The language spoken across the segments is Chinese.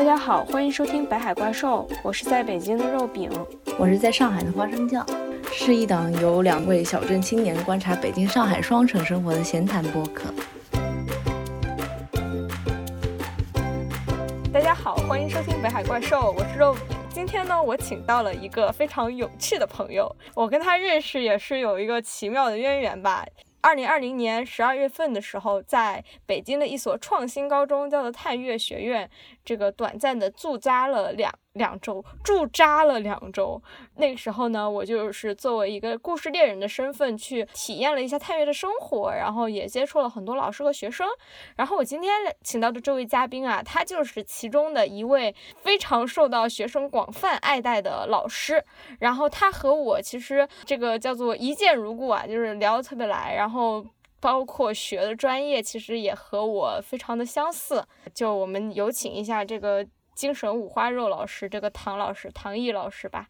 大家好，欢迎收听《北海怪兽》，我是在北京的肉饼，我是在上海的花生酱，是一档由两位小镇青年观察北京、上海双城生活的闲谈播客。大家好，欢迎收听《北海怪兽》，我是肉饼。今天呢，我请到了一个非常有趣的朋友，我跟他认识也是有一个奇妙的渊源吧。二零二零年十二月份的时候，在北京的一所创新高中，叫做探月学院，这个短暂的驻扎了两。两周驻扎了两周，那个时候呢，我就是作为一个故事猎人的身份去体验了一下探月的生活，然后也接触了很多老师和学生。然后我今天请到的这位嘉宾啊，他就是其中的一位非常受到学生广泛爱戴的老师。然后他和我其实这个叫做一见如故啊，就是聊得特别来。然后包括学的专业其实也和我非常的相似。就我们有请一下这个。精神五花肉老师，这个唐老师，唐毅老师吧，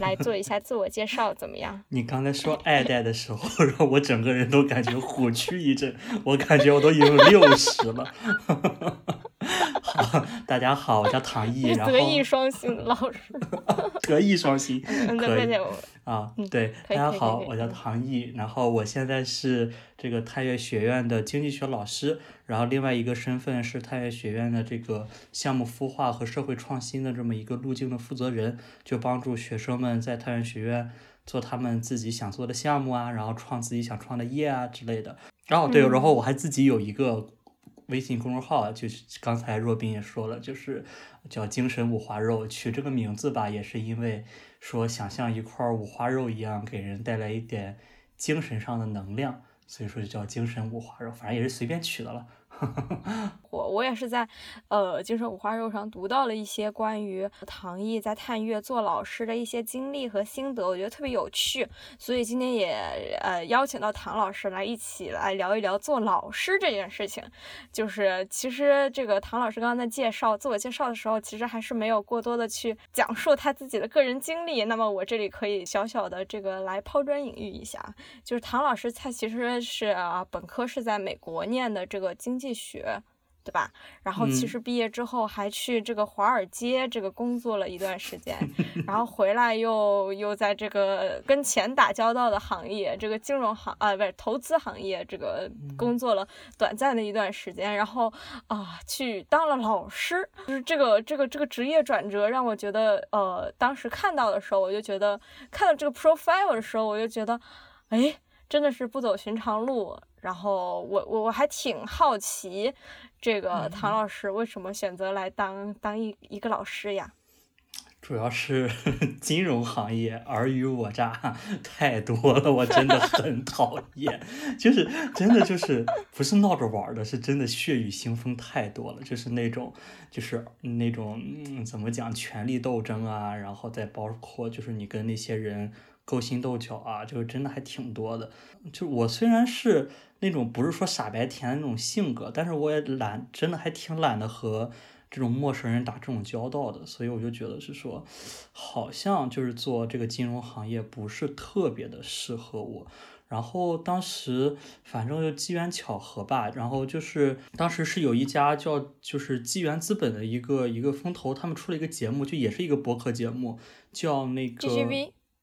来做一下自我介绍，怎么样？你刚才说爱戴的时候，让我整个人都感觉虎躯一震，我感觉我都已经六十了。好，大家好，我叫唐毅，然后德艺双馨老师，德艺双馨，可以啊，对，大家好，我叫唐毅，然后我现在是这个太岳学院的经济学老师，然后另外一个身份是太岳学院的这个项目孵化和社会创新的这么一个路径的负责人，就帮助学生们在太岳学院做他们自己想做的项目啊，然后创自己想创的业啊之类的。哦，对，然后我还自己有一个。微信公众号就是刚才若冰也说了，就是叫“精神五花肉”，取这个名字吧，也是因为说想像一块五花肉一样，给人带来一点精神上的能量，所以说就叫“精神五花肉”，反正也是随便取的了。我我也是在呃精神五花肉上读到了一些关于唐毅在探月做老师的一些经历和心得，我觉得特别有趣，所以今天也呃邀请到唐老师来一起来聊一聊做老师这件事情。就是其实这个唐老师刚刚在介绍自我介绍的时候，其实还是没有过多的去讲述他自己的个人经历。那么我这里可以小小的这个来抛砖引玉一下，就是唐老师他其实是啊本科是在美国念的这个经济。学，对吧？然后其实毕业之后还去这个华尔街这个工作了一段时间，然后回来又又在这个跟钱打交道的行业，这个金融行啊，不是投资行业，这个工作了短暂的一段时间，然后啊去当了老师。就是这个这个这个职业转折让我觉得，呃，当时看到的时候，我就觉得看到这个 profile 的时候，我就觉得，哎，真的是不走寻常路。然后我我我还挺好奇，这个唐老师为什么选择来当当一一个老师呀？主要是 金融行业尔虞我诈太多了，我真的很 讨厌。就是真的就是不是闹着玩的，是真的血雨腥风太多了。就是那种就是那种嗯怎么讲权力斗争啊，然后再包括就是你跟那些人勾心斗角啊，就是真的还挺多的。就我虽然是。那种不是说傻白甜的那种性格，但是我也懒，真的还挺懒得和这种陌生人打这种交道的，所以我就觉得是说，好像就是做这个金融行业不是特别的适合我。然后当时反正就机缘巧合吧，然后就是当时是有一家叫就是纪元资本的一个一个风投，他们出了一个节目，就也是一个博客节目，叫那个。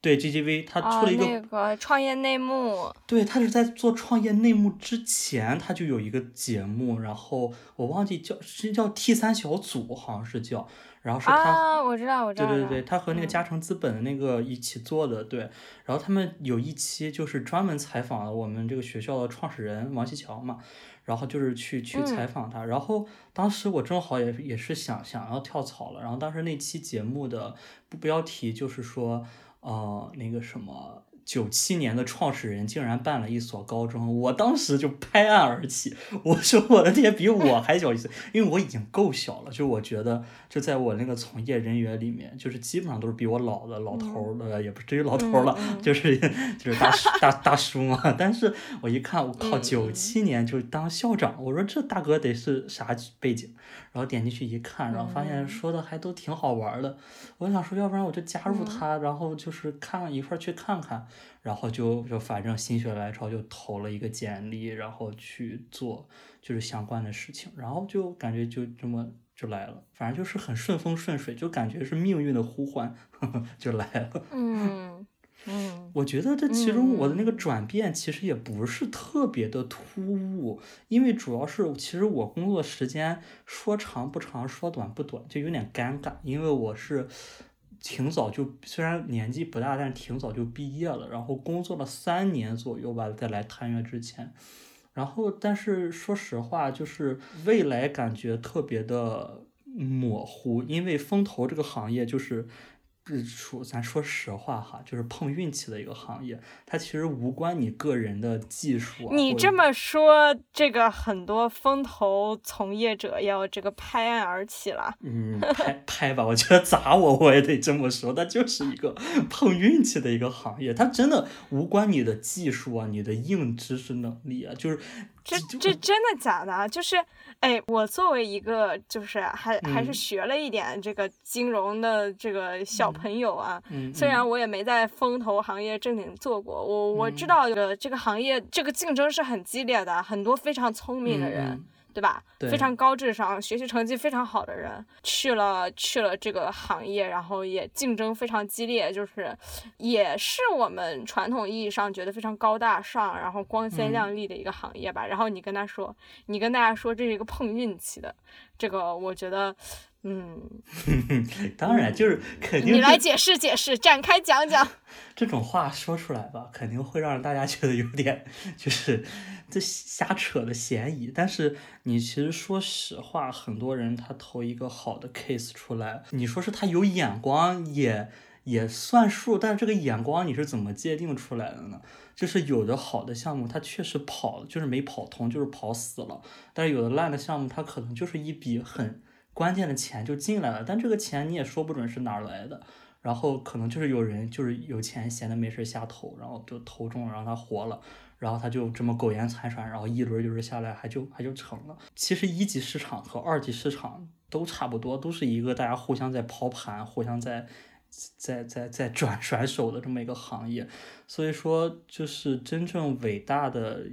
对 GGV，他出了一个那个创业内幕。对他是在做创业内幕之前，他就有一个节目，然后我忘记叫是叫 T 三小组，好像是叫，然后是他，啊，我知道，我知道，对对对，他和那个嘉诚资本的那个一起做的，对，然后他们有一期就是专门采访了我们这个学校的创始人王西桥嘛，然后就是去去采访他，然后当时我正好也也是想想要跳槽了，然后当时那期节目的标题就是说。呃，那个什么。九七年的创始人竟然办了一所高中，我当时就拍案而起，我说我的天，比我还小一岁，因为我已经够小了，就我觉得就在我那个从业人员里面，就是基本上都是比我老的老头儿也不至于老头儿了，就是就是大大大叔嘛。但是我一看，我靠，九七年就当校长，我说这大哥得是啥背景？然后点进去一看，然后发现说的还都挺好玩的，我想说，要不然我就加入他，然后就是看一块儿去看看。然后就就反正心血来潮就投了一个简历，然后去做就是相关的事情，然后就感觉就这么就来了，反正就是很顺风顺水，就感觉是命运的呼唤 就来了。嗯嗯，我觉得这其中我的那个转变其实也不是特别的突兀，因为主要是其实我工作时间说长不长，说短不短，就有点尴尬，因为我是挺早就虽然年纪不大，但是挺早就毕业了，然后工作了三年左右吧，在来探月之前。然后，但是说实话，就是未来感觉特别的模糊，因为风投这个行业就是。说咱说实话哈，就是碰运气的一个行业，它其实无关你个人的技术。你这么说，这个很多风投从业者要这个拍案而起了。嗯，拍拍吧，我觉得砸我我也得这么说，它就是一个碰运气的一个行业，它真的无关你的技术啊，你的硬知识能力啊，就是。这这真的假的？就是，哎，我作为一个就是还还是学了一点这个金融的这个小朋友啊，虽然我也没在风投行业正经做过，我我知道这个这个行业这个竞争是很激烈的，很多非常聪明的人。对吧？非常高智商、学习成绩非常好的人去了去了这个行业，然后也竞争非常激烈，就是也是我们传统意义上觉得非常高大上、然后光鲜亮丽的一个行业吧。然后你跟他说，你跟大家说这是一个碰运气的，这个我觉得。嗯，当然就是肯定。你来解释解释，展开讲讲。这种话说出来吧，肯定会让大家觉得有点就是这瞎扯的嫌疑。但是你其实说实话，很多人他投一个好的 case 出来，你说是他有眼光也也算数。但是这个眼光你是怎么界定出来的呢？就是有的好的项目，它确实跑就是没跑通，就是跑死了。但是有的烂的项目，它可能就是一笔很。关键的钱就进来了，但这个钱你也说不准是哪儿来的，然后可能就是有人就是有钱闲的没事瞎投，然后就投中了，让他活了，然后他就这么苟延残喘，然后一轮一轮下来还就还就成了。其实一级市场和二级市场都差不多，都是一个大家互相在抛盘、互相在在在在转 甩手的这么一个行业。所以说，就是真正伟大的，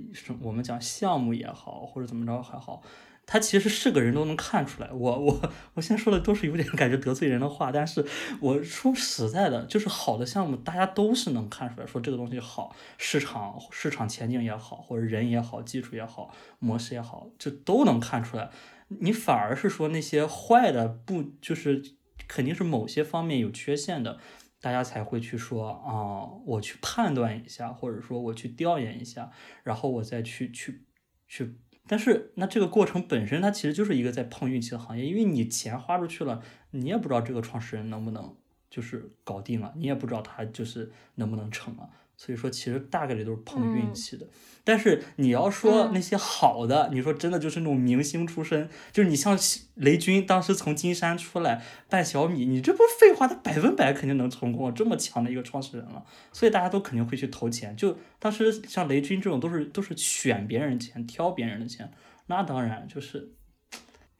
我们讲项目也好，或者怎么着还好。他其实是个人都能看出来，我我我现在说的都是有点感觉得罪人的话，但是我说实在的，就是好的项目，大家都是能看出来，说这个东西好，市场市场前景也好，或者人也好，技术也好，模式也好，这都能看出来。你反而是说那些坏的，不就是肯定是某些方面有缺陷的，大家才会去说啊，我去判断一下，或者说我去调研一下，然后我再去去去。但是，那这个过程本身，它其实就是一个在碰运气的行业，因为你钱花出去了，你也不知道这个创始人能不能就是搞定了，你也不知道他就是能不能成了。所以说，其实大概率都是碰运气的。但是你要说那些好的，你说真的就是那种明星出身，就是你像雷军当时从金山出来办小米，你这不废话，他百分百肯定能成功，这么强的一个创始人了，所以大家都肯定会去投钱。就当时像雷军这种，都是都是选别人钱，挑别人的钱，那当然就是。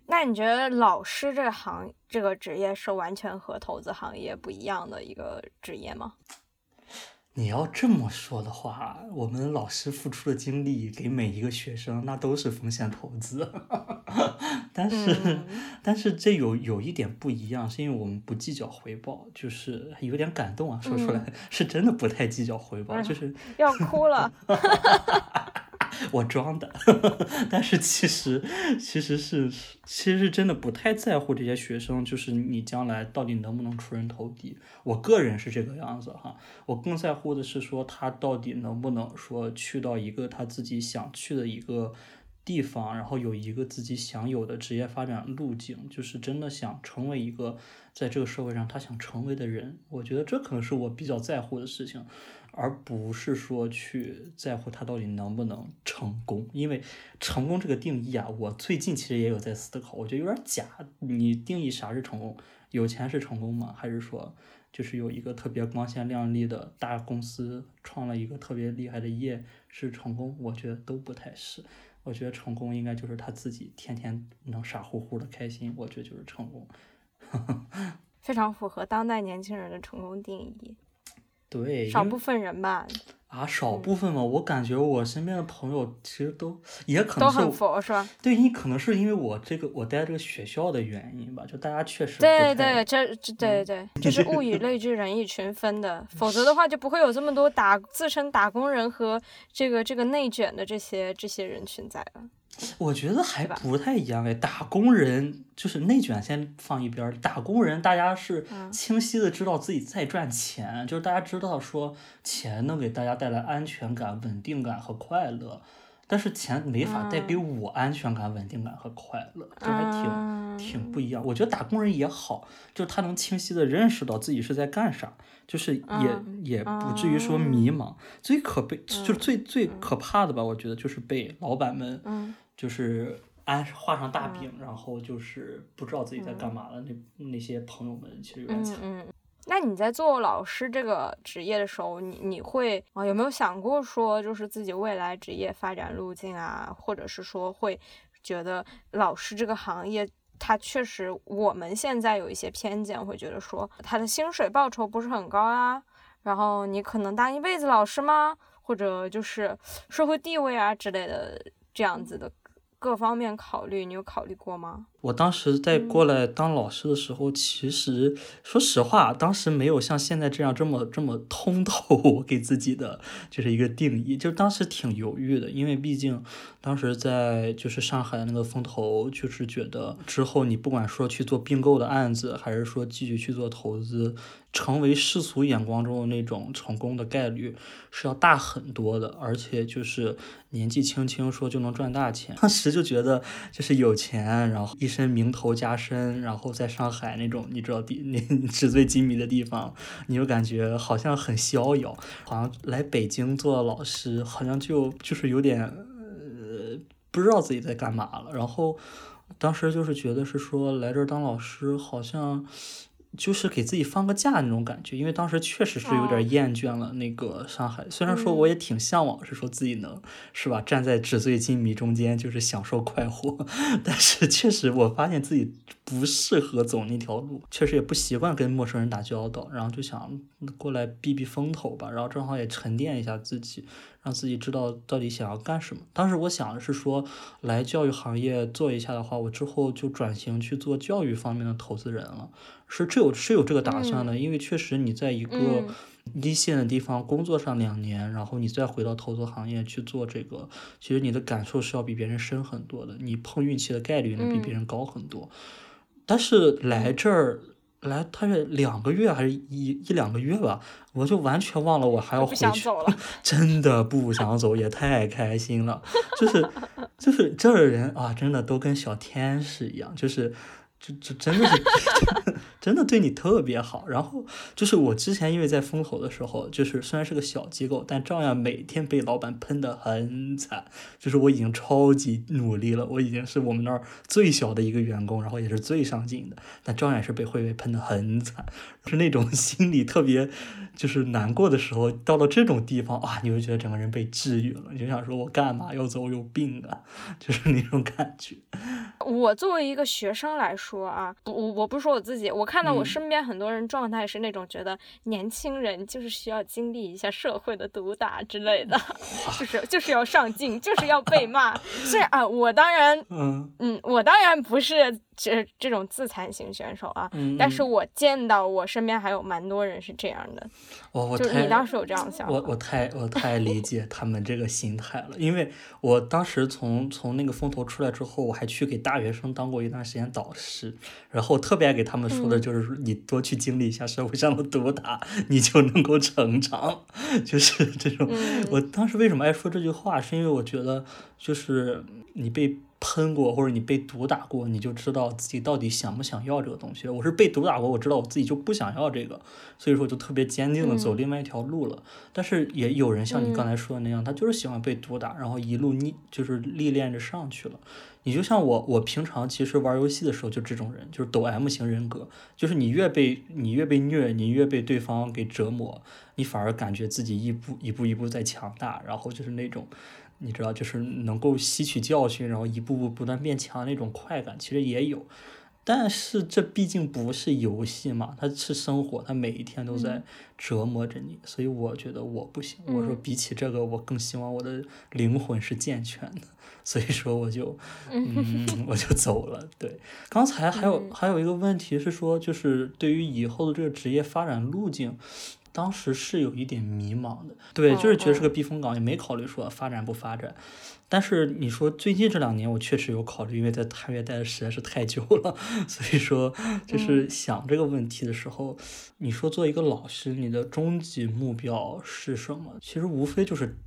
那你觉得老师这个行这个职业是完全和投资行业不一样的一个职业吗？你要这么说的话，我们老师付出的精力给每一个学生，那都是风险投资。但是，但是这有有一点不一样，是因为我们不计较回报，就是有点感动啊，说出来是真的不太计较回报，就是要哭了。我装的，但是其实其实是其实是真的不太在乎这些学生，就是你将来到底能不能出人头地。我个人是这个样子哈，我更在乎的是说他到底能不能说去到一个他自己想去的一个地方，然后有一个自己想有的职业发展路径，就是真的想成为一个在这个社会上他想成为的人。我觉得这可能是我比较在乎的事情。而不是说去在乎他到底能不能成功，因为成功这个定义啊，我最近其实也有在思考，我觉得有点假。你定义啥是成功？有钱是成功吗？还是说就是有一个特别光鲜亮丽的大公司创了一个特别厉害的业是成功？我觉得都不太是。我觉得成功应该就是他自己天天能傻乎乎的开心，我觉得就是成功。非常符合当代年轻人的成功定义。对，少部分人吧。啊，少部分嘛，我感觉我身边的朋友其实都也可能都很佛是吧？对你可能是因为我这个我待这个学校的原因吧，就大家确实对对，这这对对，就是物以类聚，人以群分的，否则的话就不会有这么多打自称打工人和这个这个内卷的这些这些人群在了。我觉得还不太一样哎，打工人就是内卷，先放一边。打工人大家是清晰的知道自己在赚钱，就是大家知道说钱能给大家带来安全感、稳定感和快乐，但是钱没法带给我安全感、稳定感和快乐，就还挺挺不一样。我觉得打工人也好，就是他能清晰的认识到自己是在干啥，就是也也不至于说迷茫。最可悲就是最最可怕的吧，我觉得就是被老板们。就是安画上大饼，然后就是不知道自己在干嘛了。那那些朋友们其实有点惨。嗯嗯。那你在做老师这个职业的时候，你你会啊有没有想过说，就是自己未来职业发展路径啊，或者是说会觉得老师这个行业，它确实我们现在有一些偏见，会觉得说他的薪水报酬不是很高啊，然后你可能当一辈子老师吗？或者就是社会地位啊之类的这样子的。各方面考虑，你有考虑过吗？我当时在过来当老师的时候，其实说实话，当时没有像现在这样这么这么通透给自己的就是一个定义，就当时挺犹豫的，因为毕竟当时在就是上海的那个风投，就是觉得之后你不管说去做并购的案子，还是说继续去做投资。成为世俗眼光中的那种成功的概率是要大很多的，而且就是年纪轻轻说就能赚大钱，当时就觉得就是有钱，然后一身名头加身，然后在上海那种你知道地那纸醉金迷的地方，你就感觉好像很逍遥，好像来北京做老师，好像就就是有点呃不知道自己在干嘛了。然后当时就是觉得是说来这儿当老师好像。就是给自己放个假那种感觉，因为当时确实是有点厌倦了那个上海。虽然说我也挺向往，是说自己能是吧，站在纸醉金迷中间，就是享受快活。但是确实我发现自己不适合走那条路，确实也不习惯跟陌生人打交道，然后就想过来避避风头吧，然后正好也沉淀一下自己。让自己知道到底想要干什么。当时我想的是说，来教育行业做一下的话，我之后就转型去做教育方面的投资人了。是这有是有这个打算的，因为确实你在一个一线的地方工作上两年，然后你再回到投资行业去做这个，其实你的感受是要比别人深很多的，你碰运气的概率能比别人高很多。但是来这儿。来，他是两个月还是一一两个月吧？我就完全忘了我还要回去，真的不想走，也太开心了。就是就是这儿的人啊，真的都跟小天使一样，就是。就就真的是，真的对你特别好。然后就是我之前因为在风口的时候，就是虽然是个小机构，但照样每天被老板喷的很惨。就是我已经超级努力了，我已经是我们那儿最小的一个员工，然后也是最上进的，但照样是被会被喷的很惨。是那种心里特别就是难过的时候，到了这种地方啊，你就觉得整个人被治愈了，你就想说我干嘛要走？有病啊！就是那种感觉。我作为一个学生来说啊，我我不是说我自己，我看到我身边很多人状态是那种觉得年轻人就是需要经历一下社会的毒打之类的，就是就是要上进，就是要被骂。是啊，我当然，嗯嗯，我当然不是。这这种自残型选手啊，但是我见到我身边还有蛮多人是这样的。我我就你当时有这样想法？我我太我太理解他们这个心态了，因为我当时从从那个风投出来之后，我还去给大学生当过一段时间导师，然后特别爱给他们说的就是你多去经历一下社会上的毒打，你就能够成长，就是这种。我当时为什么爱说这句话，是因为我觉得就是你被。喷过或者你被毒打过，你就知道自己到底想不想要这个东西。我是被毒打过，我知道我自己就不想要这个，所以说就特别坚定的走另外一条路了。但是也有人像你刚才说的那样，他就是喜欢被毒打，然后一路逆就是历练着上去了。你就像我，我平常其实玩游戏的时候就这种人，就是抖 M 型人格，就是你越被你越被虐，你越被对方给折磨，你反而感觉自己一步一步一步在强大，然后就是那种。你知道，就是能够吸取教训，然后一步步不断变强那种快感，其实也有。但是这毕竟不是游戏嘛，它是生活，它每一天都在折磨着你，所以我觉得我不行。我说比起这个，我更希望我的灵魂是健全的，所以说我就，嗯，我就走了。对，刚才还有还有一个问题是说，就是对于以后的这个职业发展路径。当时是有一点迷茫的，对，就是觉得是个避风港，也没考虑说发展不发展。但是你说最近这两年，我确实有考虑，因为在探月待的实在是太久了，所以说就是想这个问题的时候，你说做一个老师，你的终极目标是什么？其实无非就是。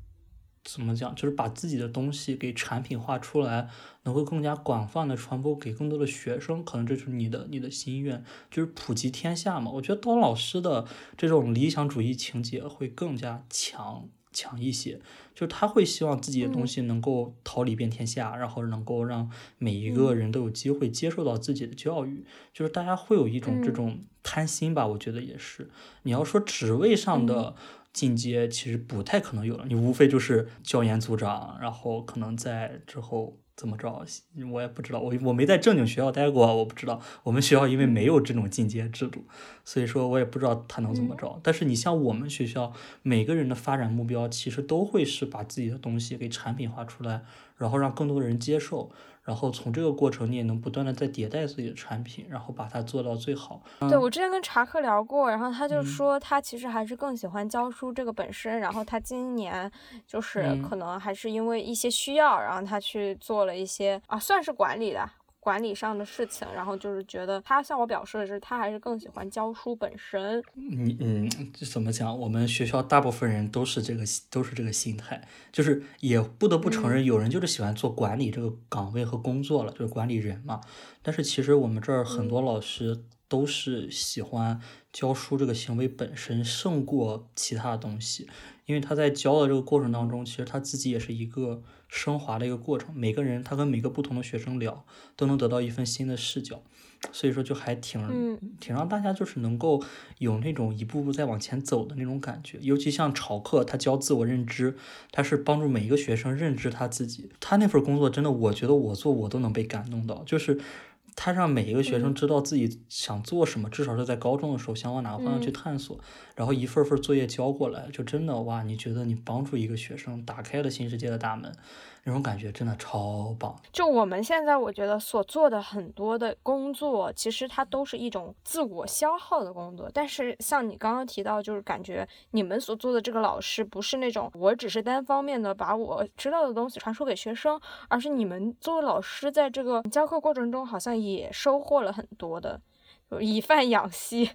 怎么讲？就是把自己的东西给产品化出来，能够更加广泛的传播给更多的学生，可能这是你的你的心愿，就是普及天下嘛。我觉得当老师的这种理想主义情节会更加强强一些，就是他会希望自己的东西能够桃李遍天下，然后能够让每一个人都有机会接受到自己的教育，就是大家会有一种这种贪心吧。我觉得也是。你要说职位上的。进阶其实不太可能有了，你无非就是教研组长，然后可能在之后怎么着，我也不知道，我我没在正经学校待过，我不知道。我们学校因为没有这种进阶制度，所以说我也不知道他能怎么着。但是你像我们学校，每个人的发展目标其实都会是把自己的东西给产品化出来，然后让更多的人接受。然后从这个过程，你也能不断的在迭代自己的产品，然后把它做到最好。对我之前跟查克聊过，然后他就说他其实还是更喜欢教书这个本身，然后他今年就是可能还是因为一些需要，然后他去做了一些啊，算是管理的。管理上的事情，然后就是觉得他向我表示的是，他还是更喜欢教书本身。你嗯，怎么讲？我们学校大部分人都是这个，都是这个心态，就是也不得不承认，有人就是喜欢做管理这个岗位和工作了，就是管理人嘛。但是其实我们这儿很多老师都是喜欢教书这个行为本身胜过其他东西，因为他在教的这个过程当中，其实他自己也是一个。升华的一个过程，每个人他跟每个不同的学生聊，都能得到一份新的视角，所以说就还挺挺让大家就是能够有那种一步步在往前走的那种感觉。尤其像朝课，他教自我认知，他是帮助每一个学生认知他自己。他那份工作真的，我觉得我做我都能被感动到，就是他让每一个学生知道自己想做什么，至少是在高中的时候想往哪个方向去探索，然后一份份作业交过来，就真的哇，你觉得你帮助一个学生打开了新世界的大门。那种感觉真的超棒。就我们现在，我觉得所做的很多的工作，其实它都是一种自我消耗的工作。但是像你刚刚提到，就是感觉你们所做的这个老师，不是那种我只是单方面的把我知道的东西传输给学生，而是你们作为老师，在这个教课过程中，好像也收获了很多的，以饭养息。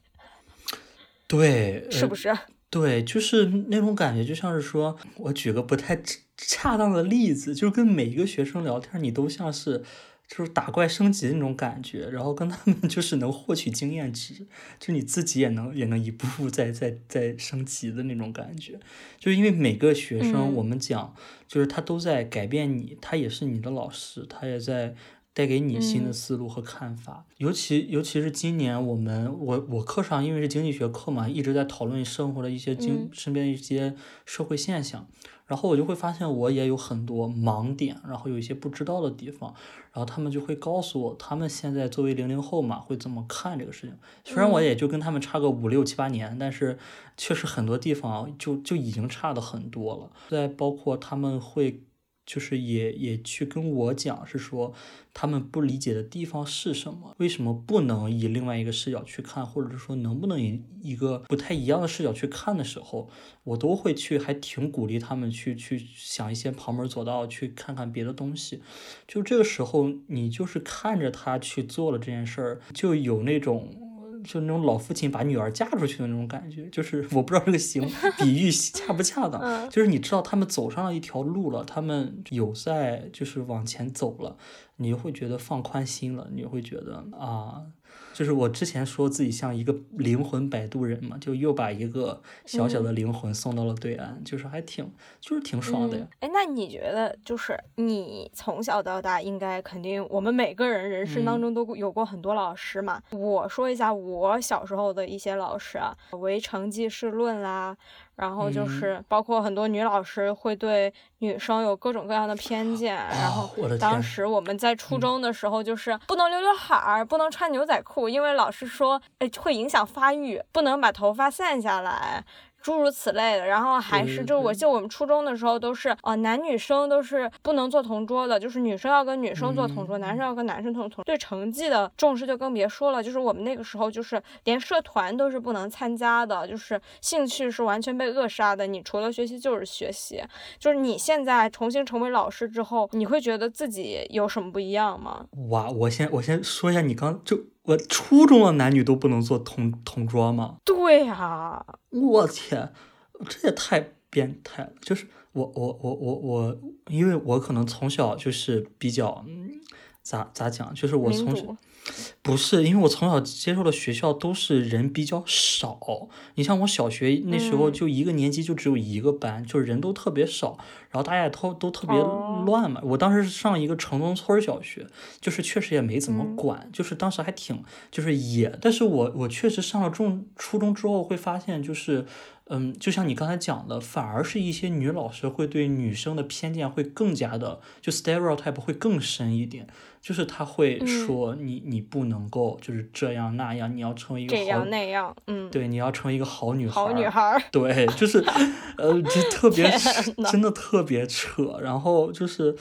对，是不是？对，就是那种感觉，就像是说，我举个不太恰当的例子，就是跟每一个学生聊天，你都像是就是打怪升级的那种感觉，然后跟他们 就是能获取经验值，就你自己也能也能一步步在在在升级的那种感觉。就是因为每个学生，我们讲就是他都在改变你，他也是你的老师，他也在。带给你新的思路和看法，尤其尤其是今年我们我我课上因为是经济学课嘛，一直在讨论生活的一些经身边一些社会现象，然后我就会发现我也有很多盲点，然后有一些不知道的地方，然后他们就会告诉我，他们现在作为零零后嘛，会怎么看这个事情。虽然我也就跟他们差个五六七八年，但是确实很多地方就就已经差的很多了。再包括他们会。就是也也去跟我讲，是说他们不理解的地方是什么，为什么不能以另外一个视角去看，或者是说能不能以一个不太一样的视角去看的时候，我都会去，还挺鼓励他们去去想一些旁门左道，去看看别的东西。就这个时候，你就是看着他去做了这件事儿，就有那种。就那种老父亲把女儿嫁出去的那种感觉，就是我不知道这个形 比喻恰不恰当，就是你知道他们走上了一条路了，他们有在就是往前走了，你就会觉得放宽心了，你会觉得啊。就是我之前说自己像一个灵魂摆渡人嘛，就又把一个小小的灵魂送到了对岸，就是还挺，就是挺爽的呀。哎，那你觉得，就是你从小到大，应该肯定我们每个人人生当中都有过很多老师嘛？我说一下我小时候的一些老师啊，唯成绩是论啦。然后就嗯是包括很多女老师会对女生有各种各样的偏见，然后当时我们在初嗯中的时候就是不能留刘海儿，不能穿牛仔裤，因为老师说诶会影响发育，不能把头发散下来。诸如此类的，然后还是对就我对记得我们初中的时候都是呃男女生都是不能做同桌的，就是女生要跟女生做同桌，男生要跟男生同同桌。对成绩的重视就更别说了，就是我们那个时候就是连社团都是不能参加的，就是兴趣是完全被扼杀的。你除了学习就是学习，就是你现在重新成为老师之后，你会觉得自己有什么不一样吗？哇，我先我先说一下，你刚就我初中的男女都不能做同同桌吗？对呀、我天，这也太变态了！就是我我我我我，因为我可能从小就是比较，嗯，咋咋讲，就是我从小不是，因为我从小接受的学校都是人比较少。你像我小学那时候嗯就一个年级就只有一个班，就是人都特别少，然后大家也都都特别哦乱嘛。我当时上一个城中村小学，就是确实也没怎么嗯管，就是当时还挺就是野。但是我我确实上了中初中之后会发现，就是嗯，就像你刚才讲的，反而是一些女老师会对女生的偏见会更加的，就 stereotype 会更深一点，就是她会嗯。说你、你不能够就是这样那样，你要成为一个这好样那样，嗯，对，你要成为一个好女孩好女孩，对，就是，呃，就特别真的特别扯。然后就是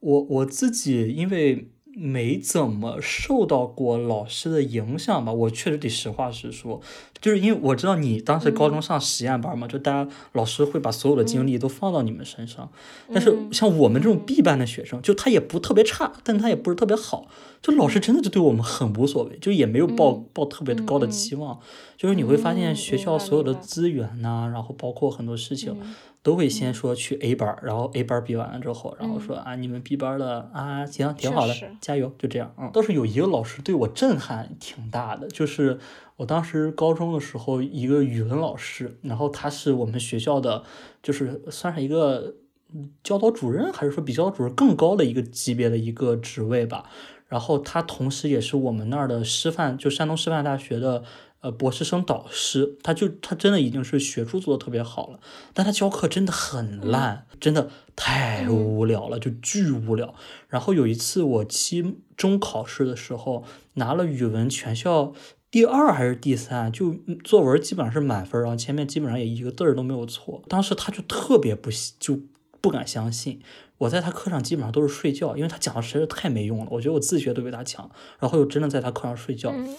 我我自己，因为没怎么受到过老师的影响吧，我确实得实话实说，就是因为我知道你当时嗯高中上实验班嘛，就大家老师会把所有的精力都放到你们身上。但是嗯像我们这种嗯 B 班的学生，就他也不特别差，但他也不是特别好，就老师真的就对我们很无所谓，就也没有抱嗯。抱特别高的期望。就是你会发现嗯学校所有的资源呐、然后包括很多事情，嗯都会先说去 A 班儿，然后 A 班儿比完了之后，然后嗯说啊你们 B 班的啊行挺好的，加油，就这样。嗯，倒是有一个老师对我震撼挺大的，就是我当时高中的时候一个语文老师，然后他是我们学校的，就是算是一个嗯教导主任，还是说比教导主任更高的一个级别的一个职位吧。然后他同时也是我们那儿的师范，就山东师范大学的呃博士生导师，他就他真的已经是学术做的特别好了，但他教课真的很烂，真的太嗯无聊了，就巨无聊。然后有一次我期中考试的时候拿了语文全校。第二还是第三，就嗯作文基本上是满分，然后前面基本上也一个字儿都没有错。当时他就特别不信就不敢相信，我在他课上基本上都是睡觉，因为他讲的实在是太没用了，我觉得我自学都比他强，然后又真的在他课上睡觉，嗯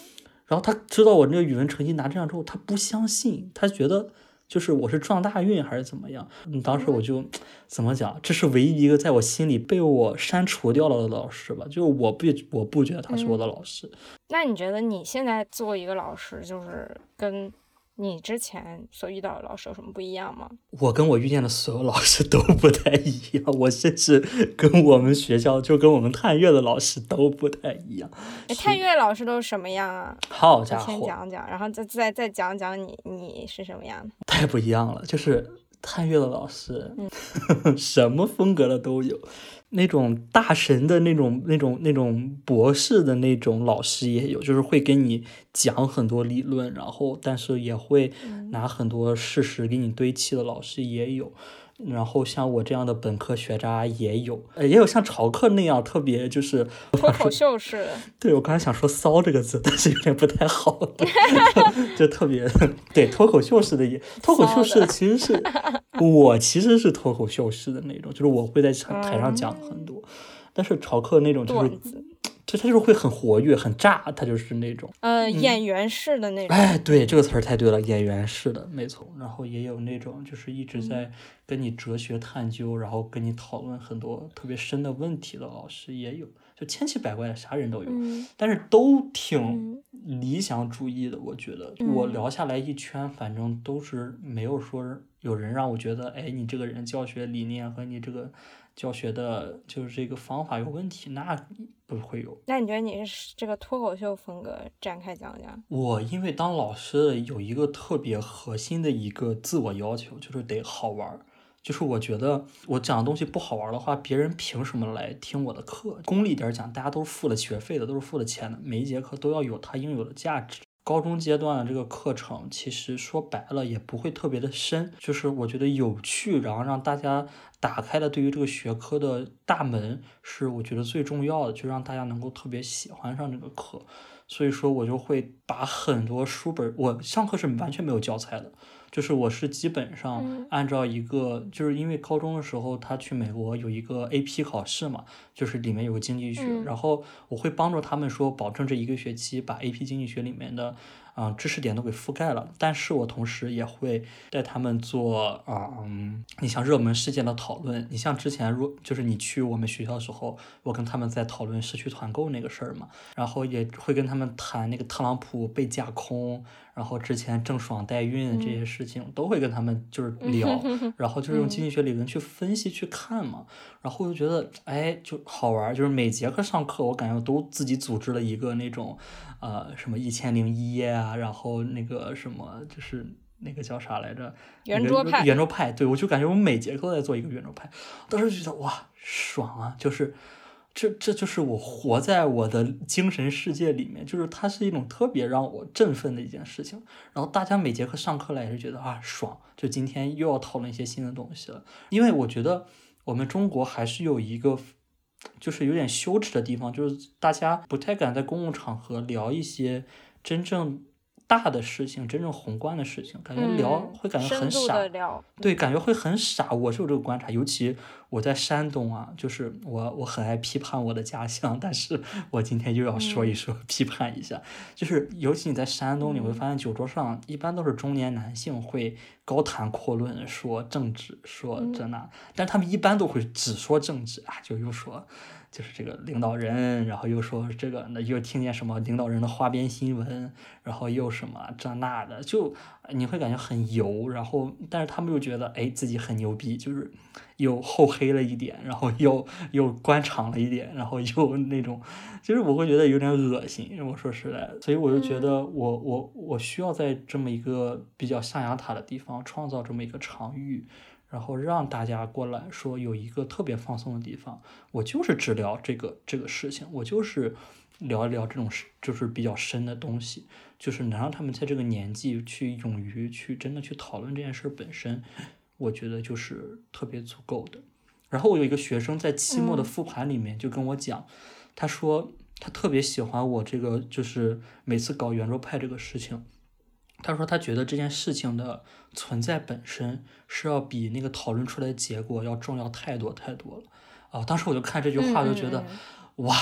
然后他知道我那个语文成绩拿这样之后，他不相信，他觉得就是我是撞大运还是怎么样。嗯当时我就怎么讲，这是唯一一个在我心里被我删除掉了的老师吧，就是我不我不觉得他是我的老师。那你觉得你现在做一个老师，就是跟你之前所遇到的老师有什么不一样吗？我跟我遇见的所有老师都不太一样，我甚至跟我们学校就跟我们探月的老师都不太一样。哎，探月老师都是什么样啊？好家伙，讲讲，然后再再再讲讲你你是什么样的？太不一样了，就是探月的老师，什么风格的都有，那种大神的那种、那种、那种博士的那种老师也有，就是会给你讲很多理论，然后但是也会拿很多事实给你堆砌的老师也有。然后像我这样的本科学渣也有，呃，也有像朝课那样特别就是脱口秀式的，对，我刚才想说“骚”这个字，但是有点不太好，就特别对脱口秀式的也，脱口秀式的其实是我其实是脱口秀式的那种，就是我会在台上讲很多，但是朝课那种就是就他就是会很活跃、很炸，他就是那种。呃，演员式的那种。哎，对，这个词儿太对了，演员式的，没错。然后也有那种就是一直在跟你哲学探究，然后跟你讨论很多特别深的问题的老师也有，就千奇百怪，啥人都有。嗯但是都挺嗯理想主义的，我觉得我聊下来一圈，反正都是没有说有人让我觉得，哎，你这个人教学理念和你这个教学的，就是这个方法有问题，那不会有。那你觉得你是这个脱口秀风格展开讲讲？我因为当老师有一个特别核心的一个自我要求，就是得好玩儿。就是我觉得我讲的东西不好玩儿的话，别人凭什么来听我的课？功利点儿讲，大家都是付了学费的，都是付了钱的，每一节课都要有它应有的价值。高中阶段的这个课程，其实说白了也不会特别的深，就是我觉得有趣，然后让大家打开了对于这个学科的大门，是我觉得最重要的，就让大家能够特别喜欢上这个课。所以说，我就会把很多书本，我上课是完全没有教材的。就是我是基本上按照一个，就是因为高中的时候他去美国有一个 AP 考试嘛，就是里面有个经济学，然后我会帮助他们说，保证这一个学期把 AP 经济学里面的。啊，知识点都给覆盖了，但是我同时也会带他们做啊，嗯，你像热门事件的讨论，你像之前如就是你去我们学校的时候，我跟他们在讨论社区团购那个事儿嘛，然后也会跟他们谈那个特朗普被架空，然后之前郑爽代孕这些事情，都会跟他们就是 聊，然后就是用经济学理论去分析去看嘛，然后我就觉得哎就好玩，就是每节课上课我感觉都自己组织了一个那种。呃，什么一千零一夜啊，然后那个什么，就是那个叫啥来着？圆桌派。圆桌派，对我就感觉我每节课都在做一个圆桌派，当时就觉得哇，爽啊！就是这，这就是我活在我的精神世界里面，就是它是一种特别让我振奋的一件事情。然后大家每节课上课来也是觉得啊，爽！就今天又要讨论一些新的东西了，因为我觉得我们中国还是有一个。就是有点羞耻的地方，就是大家不太敢在公共场合聊一些真正。大的事情，真正宏观的事情，感觉聊会感觉很傻，对，感觉会很傻。我是有这个观察，尤其我在山东啊，就是我我很爱批判我的家乡，但是我今天又要说一说，批判一下，就是尤其你在山东，你会发现酒桌上一般都是中年男性会高谈阔论说政治，说这那，但他们一般都会只说政治啊，就又说。就是这个领导人，然后又说这个，那又听见什么领导人的花边新闻，然后又什么这那的，就你会感觉很油，然后但是他们又觉得哎自己很牛逼，就是又厚黑了一点，然后又又官场了一点，然后又那种，其实我会觉得有点恶心。我说实在的，所以我就觉得我我我需要在这么一个比较象牙塔的地方创造这么一个场域。然后让大家过来说有一个特别放松的地方，我就是只聊这个这个事情，我就是聊一聊这种就是比较深的东西，就是能让他们在这个年纪去勇于去真的去讨论这件事本身，我觉得就是特别足够的。然后我有一个学生在期末的复盘里面就跟我讲，他说他特别喜欢我这个就是每次搞圆桌派这个事情。他说他觉得这件事情的存在本身是要比那个讨论出来的结果要重要太多太多了啊！当时我就看这句话就觉得，哇，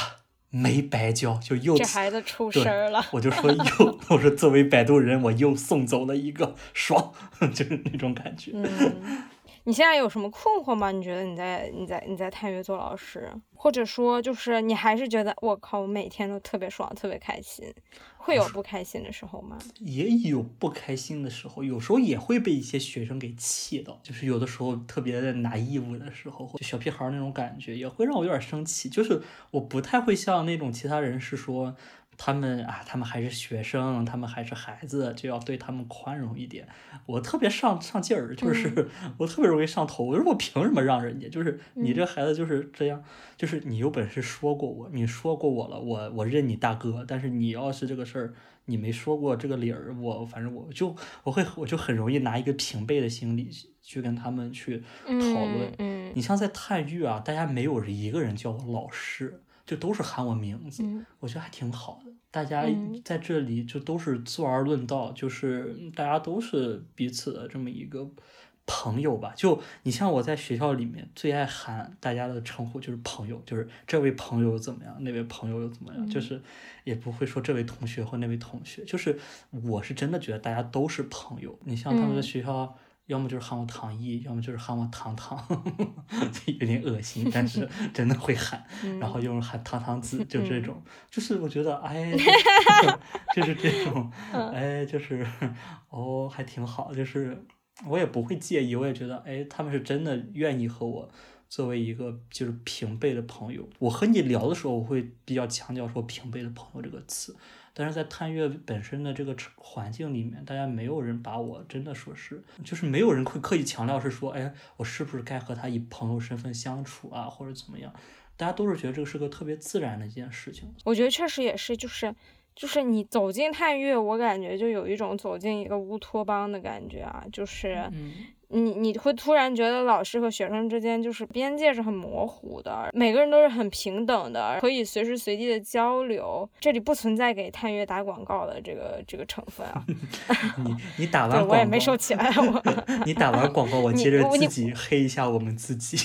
没白教，就又这孩子出声了。我就说又，我说作为摆渡人，我又送走了一个，爽，就是那种感觉。你现在有什么困惑吗？你觉得你在你在你在探月做老师，或者说就是你还是觉得我靠，我每天都特别爽，特别开心，会有不开心的时候吗？也有不开心的时候，有时候也会被一些学生给气到，就是有的时候特别拿义务的时候，就小屁孩那种感觉，也会让我有点生气。就是我不太会像那种其他人是说。他们啊，他们还是学生，他们还是孩子，就要对他们宽容一点。我特别上上劲儿，就是我特别容易上头。我说我凭什么让人家？就是你这孩子就是这样，就是你有本事说过我，你说过我了，我我认你大哥。但是你要是这个事儿你没说过这个理儿，我反正我就我会我就很容易拿一个平辈的心理去跟他们去讨论。嗯，你像在探育啊，大家没有一个人叫我老师。就都是喊我名字，我觉得还挺好的。大家在这里就都是坐而论道，就是大家都是彼此的这么一个朋友吧。就你像我在学校里面最爱喊大家的称呼就是朋友，就是这位朋友怎么样，那位朋友又怎么样，就是也不会说这位同学或那位同学，就是我是真的觉得大家都是朋友。你像他们在学校。要么就是喊我唐毅，要么就是喊我糖糖，有点恶心，但是真的会喊。然后又是喊糖糖子，就这种，就是我觉得哎，就是这种，哎，就是哦，还挺好，就是我也不会介意，我也觉得哎，他们是真的愿意和我作为一个就是平辈的朋友。我和你聊的时候，我会比较强调说平辈的朋友这个词。但是在探月本身的这个环境里面，大家没有人把我真的说是，就是没有人会刻意强调是说，哎，我是不是该和他以朋友身份相处啊，或者怎么样？大家都是觉得这个是个特别自然的一件事情。我觉得确实也是，就是就是你走进探月，我感觉就有一种走进一个乌托邦的感觉啊，就是你你会突然觉得老师和学生之间就是边界是很模糊的，每个人都是很平等的，可以随时随地的交流。这里不存在给探月打广告的这个这个成分啊。你 你打完广告，我也没收起来。我你打完广告，我接着自己黑一下我们自己。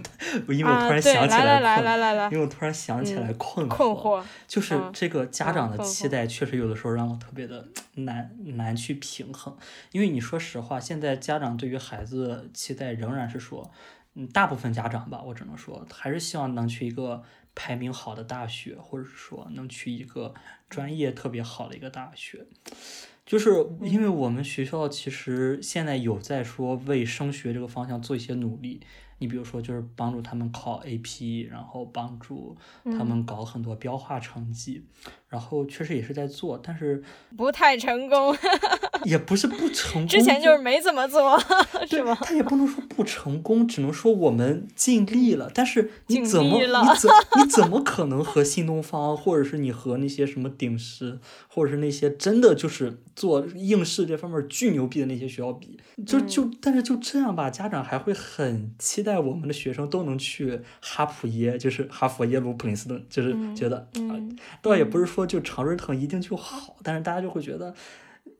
因为我突然想起来，来来来来来，因为我突然想起来困困惑，就是这个家长的期待，确实有的时候让我特别的 难难去平衡。因为你说实话，现在家长对于孩子期待仍然是说，嗯，大部分家长吧，我只能说还是希望能去一个排名好的大学，或者是说能去一个专业特别好的一个大学。就是因为我们学校其实现在有在说为升学这个方向做一些努力。你比如说，就是帮助他们考 AP，然后帮助他们搞很多标化成绩，然后确实也是在做，但是不太成功。也不是不成功，之前就是没怎么做，是吗？他也不能说不成功，只能说我们尽力了。但是你怎么，你怎 你怎么可能和新东方，或者是你和那些什么顶师，或者是那些真的就是做应试这方面巨牛逼的那些学校比？就就但是就这样吧，家长还会很期待我们的学生都能去哈普耶，就是哈佛、耶鲁、普林斯顿，就是觉得啊，倒也不是说就肠胃疼一定就好，但是大家就会觉得。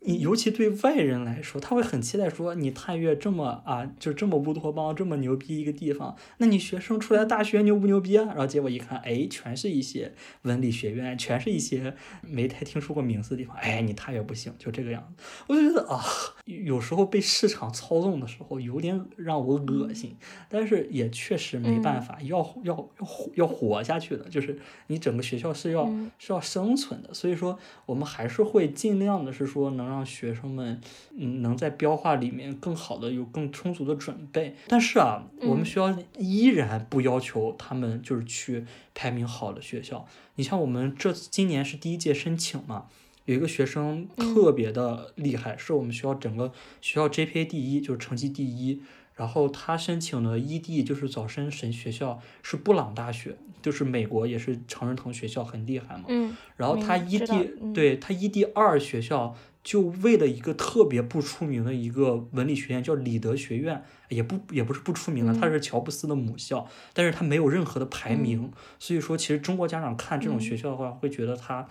你尤其对外人来说，他会很期待说你探月这么啊，就这么乌托邦，这么牛逼一个地方，那你学生出来大学牛不牛逼啊？然后结果一看，哎，全是一些文理学院，全是一些没太听说过名字的地方，哎，你探月不行，就这个样子。我就觉得啊，有时候被市场操纵的时候，有点让我恶心，但是也确实没办法，要要要活要活下去的，就是你整个学校是要是要生存的，所以说我们还是会尽量的是说能让。让学生们嗯能在标化里面更好的有更充足的准备，但是啊，我们学校依然不要求他们就是去排名好的学校。你像我们这今年是第一届申请嘛，有一个学生特别的厉害，是我们学校整个学校 GPA 第一，就是成绩第一。然后他申请的 ED 就是早申神学校是布朗大学，就是美国也是常春藤学校很厉害嘛。嗯。然后他 ED 对他 ED 二学校。就为了一个特别不出名的一个文理学院，叫里德学院，也不也不是不出名了，它是乔布斯的母校，但是它没有任何的排名，所以说其实中国家长看这种学校的话，会觉得他，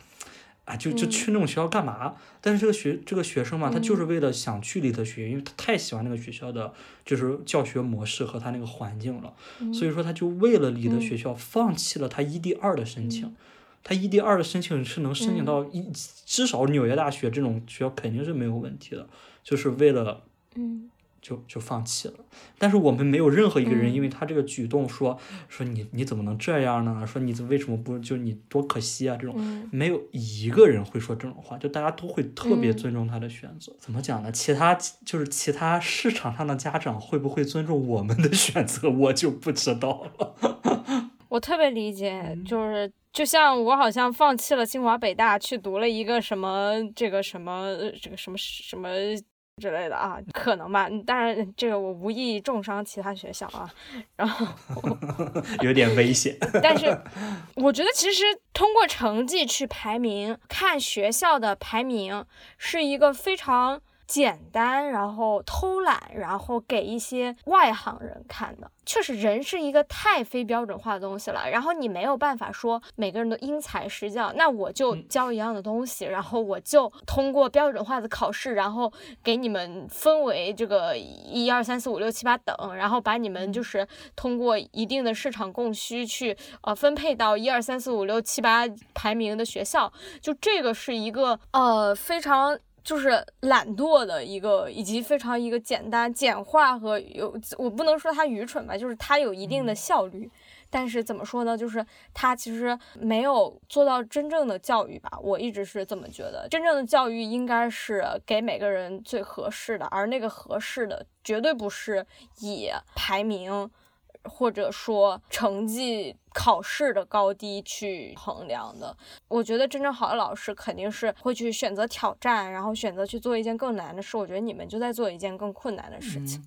啊，就就去那种学校干嘛？但是这个学这个学生嘛，他就是为了想去里德学院，因为他太喜欢那个学校的，就是教学模式和他那个环境了，所以说他就为了里德学校放弃了他一、第二的申请。他 ED 二的申请是能申请到一，至少纽约大学这种学校肯定是没有问题的，就是为了，嗯，就就放弃了。但是我们没有任何一个人因为他这个举动说说你你怎么能这样呢？说你为什么不就你多可惜啊？这种没有一个人会说这种话，就大家都会特别尊重他的选择。怎么讲呢？其他就是其他市场上的家长会不会尊重我们的选择，我就不知道了。我特别理解，就是。就像我好像放弃了清华北大，去读了一个什么这个什么这个什么什么之类的啊，可能吧。当然，这个我无意重伤其他学校啊。然后 有点危险。但是我觉得，其实通过成绩去排名，看学校的排名是一个非常。简单，然后偷懒，然后给一些外行人看的，确实人是一个太非标准化的东西了。然后你没有办法说每个人都因材施教，那我就教一样的东西，然后我就通过标准化的考试，然后给你们分为这个一二三四五六七八等，然后把你们就是通过一定的市场供需去呃分配到一二三四五六七八排名的学校，就这个是一个呃非常。就是懒惰的一个，以及非常一个简单简化和有，我不能说它愚蠢吧，就是它有一定的效率，但是怎么说呢？就是它其实没有做到真正的教育吧，我一直是这么觉得。真正的教育应该是给每个人最合适的，而那个合适的绝对不是以排名。或者说成绩考试的高低去衡量的，我觉得真正好的老师肯定是会去选择挑战，然后选择去做一件更难的事。我觉得你们就在做一件更困难的事情。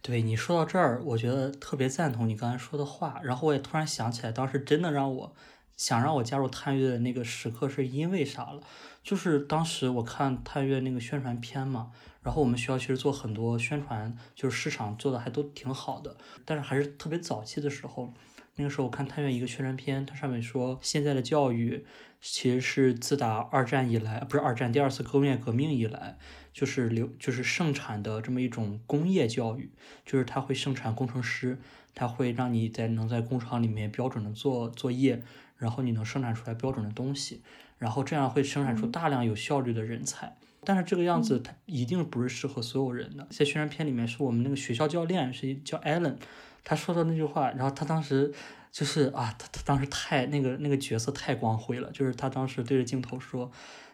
对你说到这儿，我觉得特别赞同你刚才说的话。然后我也突然想起来，当时真的让我想让我加入探月的那个时刻是因为啥了？就是当时我看探月那个宣传片嘛，然后我们学校其实做很多宣传，就是市场做的还都挺好的，但是还是特别早期的时候，那个时候我看探月一个宣传片，它上面说现在的教育其实是自打二战以来，不是二战第二次工业革命以来，就是流就是盛产的这么一种工业教育，就是它会生产工程师，它会让你在能在工厂里面标准的做作业。然后你能生产出来标准的东西，然后这样会生产出大量有效率的人才。但是这个样子它一定不是适合所有人的。在宣传片里面是我们那个学校教练是叫 Allen，他说的那句话，然后他当时就是啊，他他当时太那个那个角色太光辉了，就是他当时对着镜头说，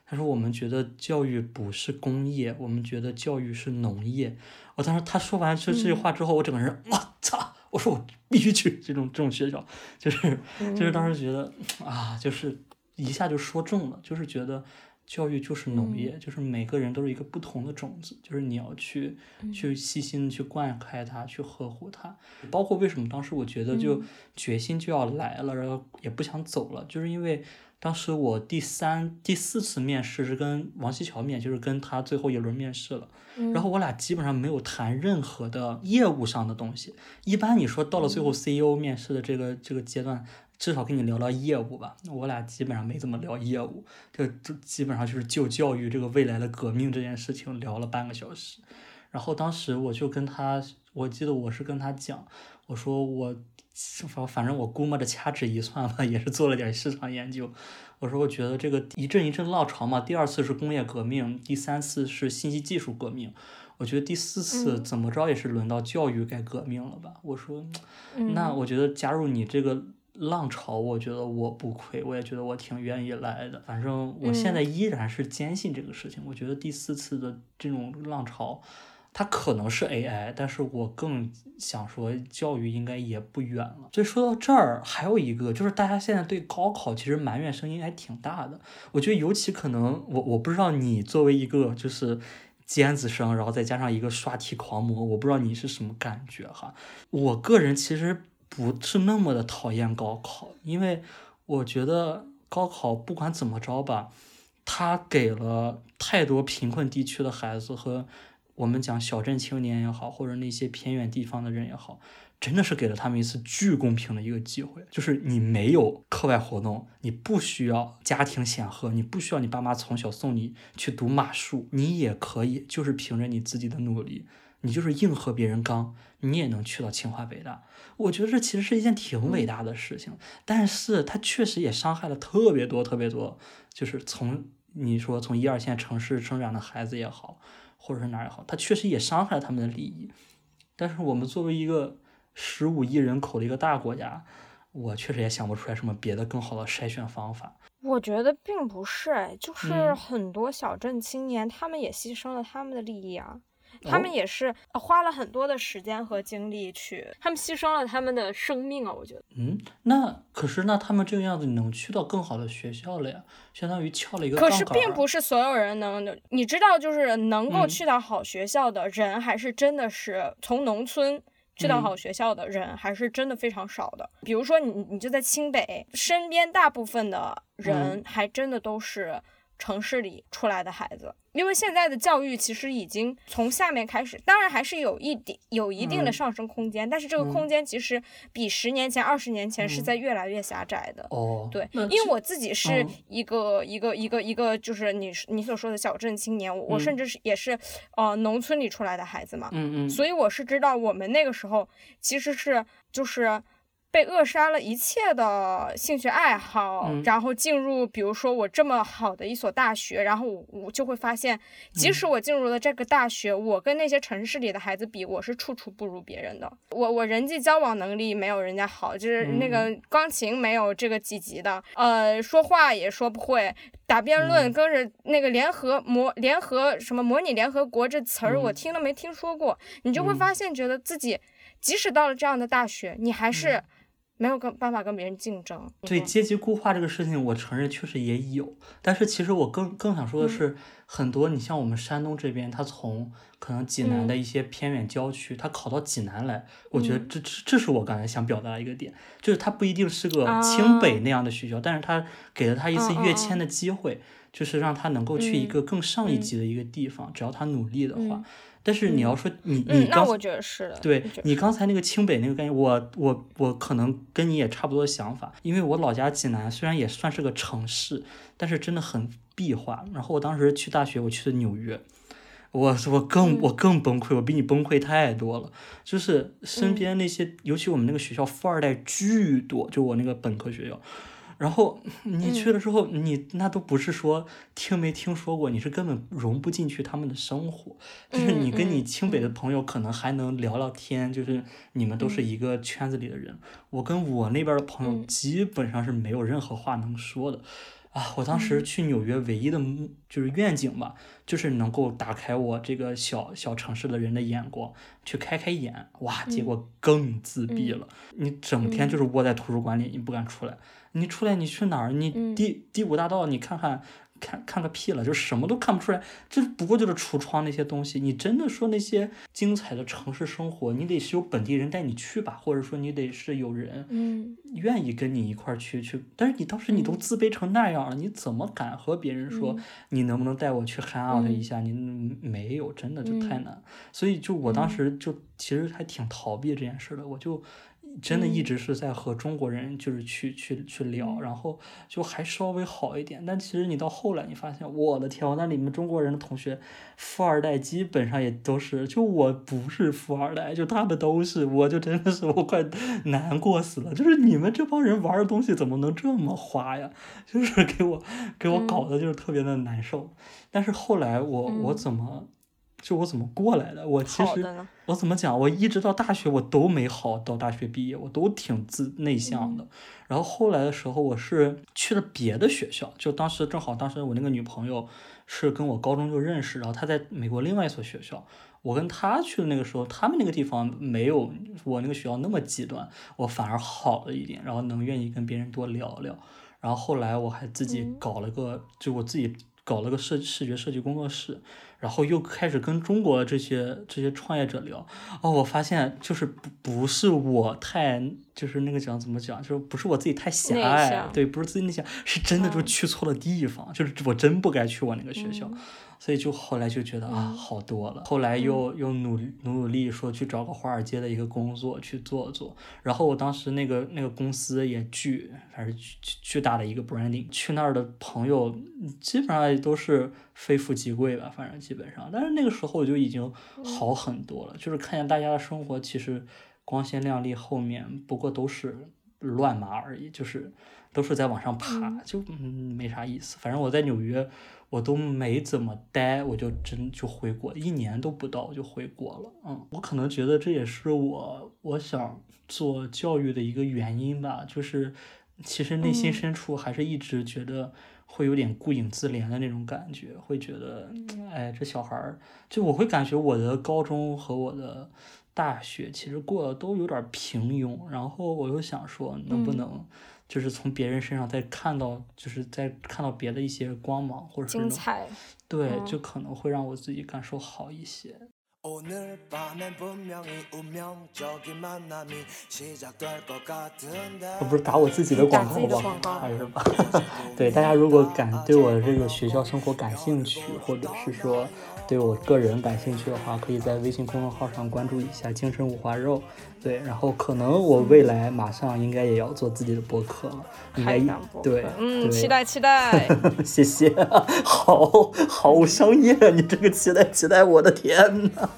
他说我们觉得教育不是工业，我们觉得教育是农业。我当时他说完这这句话之后，我整个人我操！我说我必须去这种这种学校，就是就是当时觉得啊，就是一下就说中了，就是觉得教育就是农业，就是每个人都是一个不同的种子，就是你要去去细心的去灌溉它，去呵护它。包括为什么当时我觉得就决心就要来了，然后也不想走了，就是因为。当时我第三、第四次面试是跟王西桥面，就是跟他最后一轮面试了。然后我俩基本上没有谈任何的业务上的东西。一般你说到了最后 CEO 面试的这个这个阶段，至少跟你聊聊业务吧。我俩基本上没怎么聊业务，这这基本上就是就教育这个未来的革命这件事情聊了半个小时。然后当时我就跟他，我记得我是跟他讲，我说我。反反正我估摸着掐指一算吧，也是做了点市场研究。我说我觉得这个一阵一阵浪潮嘛，第二次是工业革命，第三次是信息技术革命，我觉得第四次怎么着也是轮到教育该革命了吧？我说，那我觉得加入你这个浪潮，我觉得我不亏，我也觉得我挺愿意来的。反正我现在依然是坚信这个事情，我觉得第四次的这种浪潮。它可能是 AI，但是我更想说教育应该也不远了。所以说到这儿，还有一个就是大家现在对高考其实埋怨声音还挺大的。我觉得尤其可能我我不知道你作为一个就是尖子生，然后再加上一个刷题狂魔，我不知道你是什么感觉哈。我个人其实不是那么的讨厌高考，因为我觉得高考不管怎么着吧，它给了太多贫困地区的孩子和。我们讲小镇青年也好，或者那些偏远地方的人也好，真的是给了他们一次巨公平的一个机会，就是你没有课外活动，你不需要家庭显赫，你不需要你爸妈从小送你去读马术，你也可以就是凭着你自己的努力，你就是硬和别人刚，你也能去到清华北大。我觉得这其实是一件挺伟大的事情，但是它确实也伤害了特别多特别多，就是从你说从一二线城市生长的孩子也好。或者是哪也好，它确实也伤害了他们的利益。但是我们作为一个十五亿人口的一个大国家，我确实也想不出来什么别的更好的筛选方法。我觉得并不是，哎，就是很多小镇青年，他们也牺牲了他们的利益啊。他们也是花了很多的时间和精力去，他们牺牲了他们的生命啊！我觉得，嗯，那可是那他们这个样子能去到更好的学校了呀，相当于翘了一个可是并不是所有人能，你知道，就是能够去到好学校的人，还是真的是从农村去到好学校的人，还是真的非常少的。比如说你，你就在清北，身边大部分的人还真的都是。城市里出来的孩子，因为现在的教育其实已经从下面开始，当然还是有一点有一定的上升空间，但是这个空间其实比十年前、二十年前是在越来越狭窄的。哦，对，因为我自己是一个一个一个一个，就是你你所说的小镇青年，我甚至是也是呃农村里出来的孩子嘛，嗯嗯，所以我是知道我们那个时候其实是就是。被扼杀了一切的兴趣爱好，然后进入，比如说我这么好的一所大学，然后我我就会发现，即使我进入了这个大学，我跟那些城市里的孩子比，我是处处不如别人的。我我人际交往能力没有人家好，就是那个钢琴没有这个几级的，呃，说话也说不会，打辩论跟着那个联合模联合什么模拟联合国这词儿我听都没听说过，你就会发现觉得自己，即使到了这样的大学，你还是。没有跟办法跟别人竞争。对阶级固化这个事情，我承认确实也有，但是其实我更更想说的是，很多你像我们山东这边，他从可能济南的一些偏远郊区，他考到济南来，我觉得这这这是我刚才想表达的一个点，就是他不一定是个清北那样的学校，但是他给了他一次跃迁的机会，就是让他能够去一个更上一级的一个地方，只要他努力的话。但是你要说你你刚，我觉得是的。对你刚才那个清北那个概念，我我我可能跟你也差不多的想法，因为我老家济南虽然也算是个城市，但是真的很闭化。然后我当时去大学，我去的纽约，我我更我更崩溃，我比你崩溃太多了。就是身边那些，尤其我们那个学校富二代巨多，就我那个本科学校。然后你去了之后，你那都不是说听没听说过，你是根本融不进去他们的生活。就是你跟你清北的朋友可能还能聊聊天，就是你们都是一个圈子里的人。我跟我那边的朋友基本上是没有任何话能说的。啊，我当时去纽约唯一的就是愿景吧，就是能够打开我这个小小城市的人的眼光，去开开眼。哇，结果更自闭了。你整天就是窝在图书馆里，你不敢出来。你出来，你去哪儿？你第第五大道，你看看，看看个屁了，就什么都看不出来。这不过就是橱窗那些东西。你真的说那些精彩的城市生活，你得是有本地人带你去吧，或者说你得是有人，愿意跟你一块儿去去。但是你当时你都自卑成那样了，你怎么敢和别人说你能不能带我去 hang out 一下？你没有，真的就太难。所以就我当时就其实还挺逃避这件事的，我就。真的一直是在和中国人就是去去去聊，然后就还稍微好一点。但其实你到后来，你发现，我的天，我那里面中国人的同学，富二代基本上也都是，就我不是富二代，就他们都是，我就真的是我快难过死了。就是你们这帮人玩的东西怎么能这么花呀？就是给我给我搞的就是特别的难受。但是后来我我怎么？就我怎么过来的？我其实我怎么讲？我一直到大学我都没好到大学毕业，我都挺自内向的。然后后来的时候，我是去了别的学校。就当时正好，当时我那个女朋友是跟我高中就认识，然后她在美国另外一所学校。我跟她去的那个时候，他们那个地方没有我那个学校那么极端，我反而好了一点，然后能愿意跟别人多聊聊。然后后来我还自己搞了个，就我自己搞了个视视觉设计工作室。然后又开始跟中国这些这些创业者聊，哦，我发现就是不不是我太就是那个讲怎么讲，就是不是我自己太狭隘，对，不是自己内向，是真的就去错了地方，就是我真不该去我那个学校。所以就后来就觉得啊，好多了。后来又又努努努力说去找个华尔街的一个工作去做做。然后我当时那个那个公司也巨，反正巨巨大的一个 branding。去那儿的朋友基本上也都是非富即贵吧，反正基本上。但是那个时候我就已经好很多了，就是看见大家的生活其实光鲜亮丽，后面不过都是乱麻而已，就是都是在往上爬，就嗯没啥意思。反正我在纽约。我都没怎么待，我就真就回国，一年都不到就回国了。嗯，我可能觉得这也是我我想做教育的一个原因吧，就是其实内心深处还是一直觉得会有点顾影自怜的那种感觉，会觉得，哎，这小孩儿，就我会感觉我的高中和我的大学其实过得都有点平庸，然后我又想说，能不能。就是从别人身上再看到，就是再看到别的一些光芒，或者是精彩，对，就可能会让我自己感受好一些。我不是打我自己的广告吧？还是吧？对，大家如果感对我这个学校生活感兴趣，或者是说。对我个人感兴趣的话，可以在微信公众号上关注一下“精神五花肉”。对，然后可能我未来马上应该也要做自己的博客了，应该对，嗯，期待期待，谢谢，好好商业啊！你这个期待期待，我的天哪！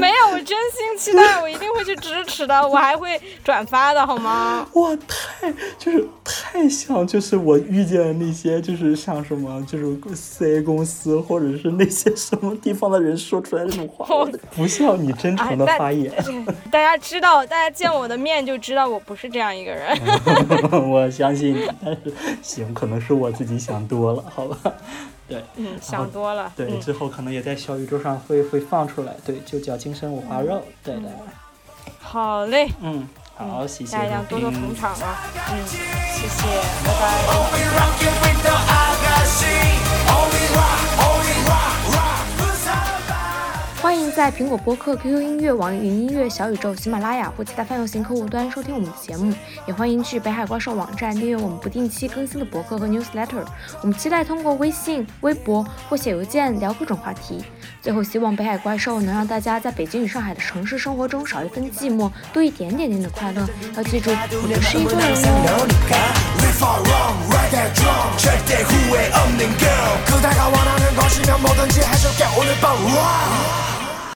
没有，我真心期待，我一定会去支持的，我还会转发的，好吗？哇，太就是太像，就是我遇见的那些，就是像什么，就是 C 公司或者是那些什么地方的人说出来那种话，不像你真诚的发言。大家知道，大家见我的面就知道我不是这样一个人。我相信你，但是行，可能是我自己想多了，好吧。对，嗯，想多了。对，之后可能也在小宇宙上会会放出来。对，就叫精神五花肉。对的。好嘞。嗯，好，谢谢大家多多捧场啊！嗯，谢谢，拜拜。欢迎在苹果播客、QQ 音乐、网易云音乐、小宇宙、喜马拉雅或其他泛用型客户端收听我们的节目，也欢迎去北海怪兽网站订阅我们不定期更新的博客和 newsletter。我们期待通过微信、微博或写邮件聊各种话题。最后，希望北海怪兽能让大家在北京与上海的城市生活中少一份寂寞，多一点点点的快乐。要记住，你不是一个人哦。